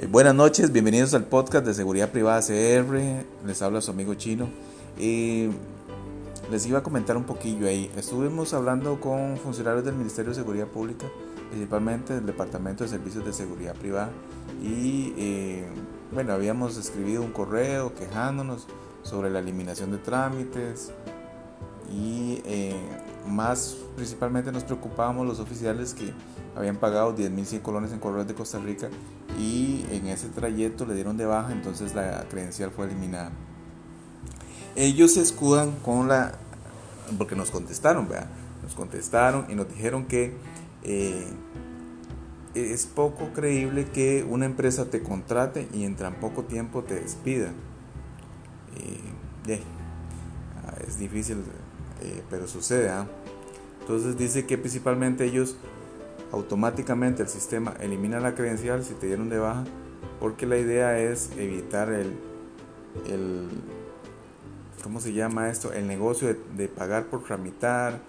Eh, buenas noches, bienvenidos al podcast de Seguridad Privada CR. Les habla su amigo chino. Les iba a comentar un poquillo ahí. Estuvimos hablando con funcionarios del Ministerio de Seguridad Pública, principalmente del Departamento de Servicios de Seguridad Privada. Y eh, bueno, habíamos escribido un correo quejándonos sobre la eliminación de trámites. Y más principalmente nos preocupábamos los oficiales que habían pagado 10.100 colones en correos de Costa Rica y en ese trayecto le dieron de baja, entonces la credencial fue eliminada. Ellos se escudan con la... porque nos contestaron, ¿verdad? Nos contestaron y nos dijeron que eh, es poco creíble que una empresa te contrate y en tan poco tiempo te despida. Eh, es difícil, eh, pero sucede. Entonces dice que principalmente ellos automáticamente el sistema elimina la credencial si te dieron de baja porque la idea es evitar el, el ¿cómo se llama esto? El negocio de, pagar por tramitar,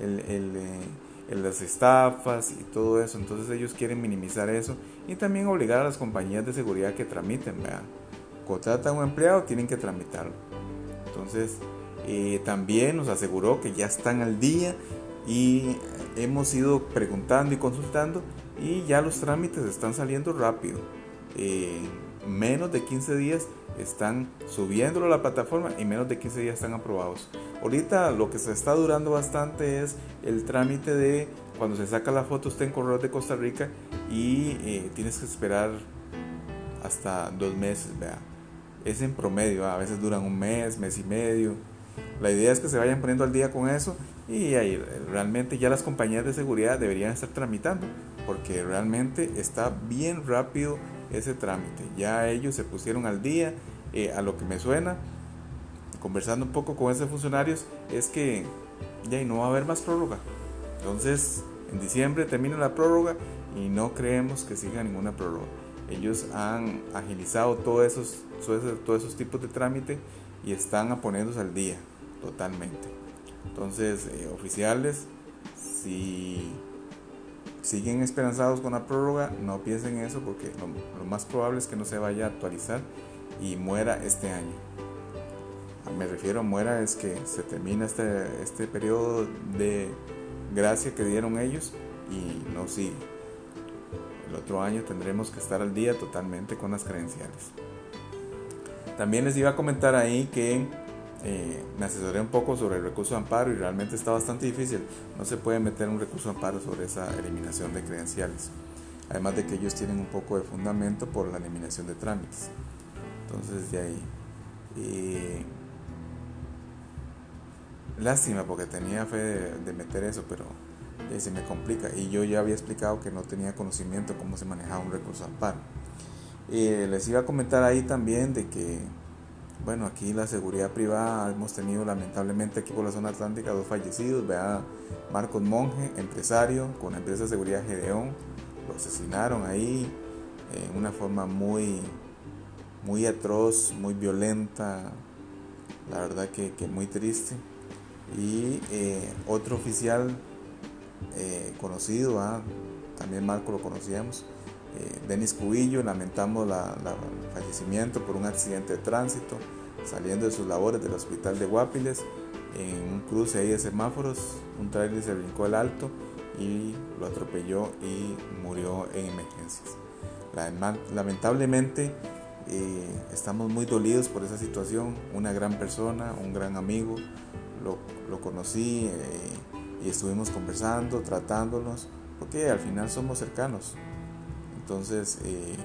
el, eh, las estafas y todo eso. Entonces ellos quieren minimizar eso y también obligar a las compañías de seguridad que tramiten. ¿verdad? Contratan un empleado, tienen que tramitarlo. Entonces eh, también nos aseguró que ya están al día y hemos ido preguntando y consultando y ya los trámites están saliendo rápido. En menos de 15 días están subiéndolo a la plataforma y menos de 15 días están aprobados. Ahorita lo que se está durando bastante es el trámite de cuando se saca la foto usted en correo de Costa Rica y eh, tienes que esperar hasta dos meses, vea. Es en promedio, a veces duran un mes, mes y medio. La idea es que se vayan poniendo al día con eso y ahí realmente ya las compañías de seguridad deberían estar tramitando porque realmente está bien rápido ese trámite. Ya ellos se pusieron al día. Eh, a lo que me suena, conversando un poco con esos funcionarios, es que ya no va a haber más prórroga. Entonces, en diciembre termina la prórroga y no creemos que siga ninguna prórroga. Ellos han agilizado todos esos, todos esos tipos de trámite y están poniéndose al día totalmente. Entonces, eh, oficiales, si siguen esperanzados con la prórroga, no piensen eso porque lo, más probable es que no se vaya a actualizar y muera este año. Ah, me refiero a muera es que se termina este, este periodo de gracia que dieron ellos y no sigue. El otro año tendremos que estar al día totalmente con las credenciales. También les iba a comentar ahí que eh, me asesoré un poco sobre el recurso de amparo y realmente está bastante difícil. No se puede meter un recurso de amparo sobre esa eliminación de credenciales. Además de que ellos tienen un poco de fundamento por la eliminación de trámites. Entonces de ahí. Eh, lástima porque tenía fe de, meter eso, pero se me complica. Y yo ya había explicado que no tenía conocimiento cómo se manejaba un recurso de amparo. Eh, les iba a comentar ahí también de que bueno, aquí la seguridad privada hemos tenido lamentablemente aquí por la zona atlántica dos fallecidos, vea Marcos Monge, empresario con la empresa de seguridad Gedeón, lo asesinaron ahí en una forma muy, muy atroz, muy violenta, la verdad que, muy triste. Y eh, otro oficial eh, conocido, también Marco lo conocíamos, eh, Denis Cubillo, lamentamos el fallecimiento por un accidente de tránsito saliendo de sus labores del hospital de Guapiles en un cruce ahí de semáforos, un trailer se brincó el alto y lo atropelló y murió en emergencias. Lamentablemente eh, estamos muy dolidos por esa situación, una gran persona, un gran amigo, lo, conocí eh, y estuvimos conversando, tratándonos, porque al final somos cercanos, entonces eh,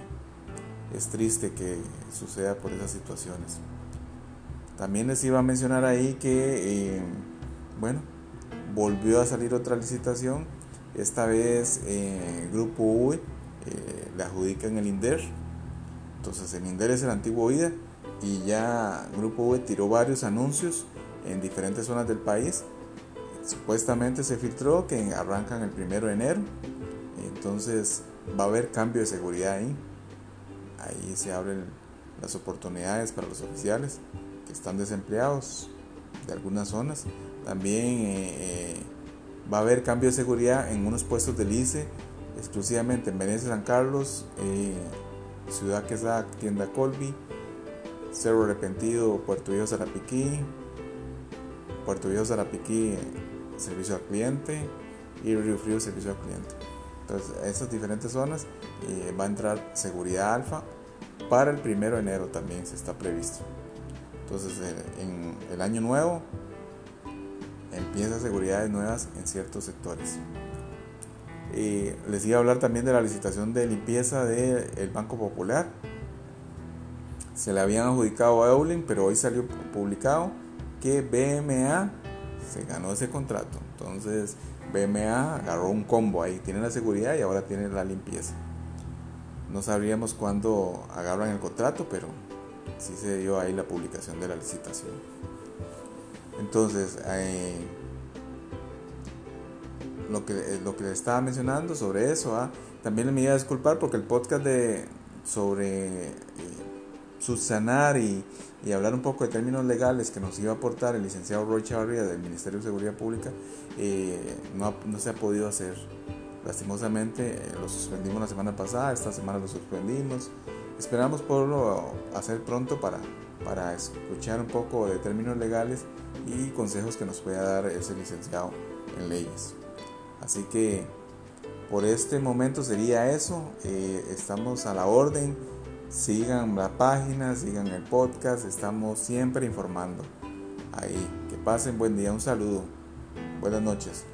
es triste que suceda por esas situaciones. También les iba a mencionar ahí que, eh, bueno, volvió a salir otra licitación. Esta vez eh, Grupo eh, le adjudican el INDER. Entonces el INDER es el antiguo IDA y ya Grupo UE tiró varios anuncios en diferentes zonas del país. Supuestamente se filtró que arrancan el primero de enero. Entonces va a haber cambio de seguridad ahí. Ahí se abren las oportunidades para los oficiales que están desempleados de algunas zonas. También eh, eh, va a haber cambio de seguridad en unos puestos del ICE, exclusivamente en Venecia San Carlos, eh, Ciudad Quesada, tienda Colby, Cerro Arrepentido, Puerto Viejo Zarapiquí, Puerto Viejo Zarapiquí, servicio al cliente y Río Frío, servicio al cliente. Entonces, esas diferentes zonas eh, va a entrar seguridad alfa para el primero de enero también se está previsto. Entonces, eh, en el año nuevo empieza seguridades nuevas en ciertos sectores. Y les iba a hablar también de la licitación de limpieza del Banco Popular. Se le habían adjudicado a Eulin, pero hoy salió publicado que BMA se ganó ese contrato. Entonces BMA agarró un combo ahí, tiene la seguridad y ahora tiene la limpieza. No sabríamos cuándo agarran el contrato, pero sí se dio ahí la publicación de la licitación. Entonces, eh, lo que, eh, lo que estaba mencionando sobre eso, ¿ah? también me iba a disculpar porque el podcast de, sobre eh, subsanar y, y, hablar un poco de términos legales que nos iba a aportar el licenciado Roy Chavarria del Ministerio de Seguridad Pública no, no se ha podido hacer. Lastimosamente eh, lo suspendimos la semana pasada, esta semana lo suspendimos. Esperamos poderlo hacer pronto para, para escuchar un poco de términos legales y consejos que nos pueda dar ese licenciado en leyes. Así que por este momento sería eso. Eh, estamos a la orden. Sigan la página, sigan el podcast. Estamos siempre informando. Ahí. Que pasen buen día. Un saludo. Buenas noches.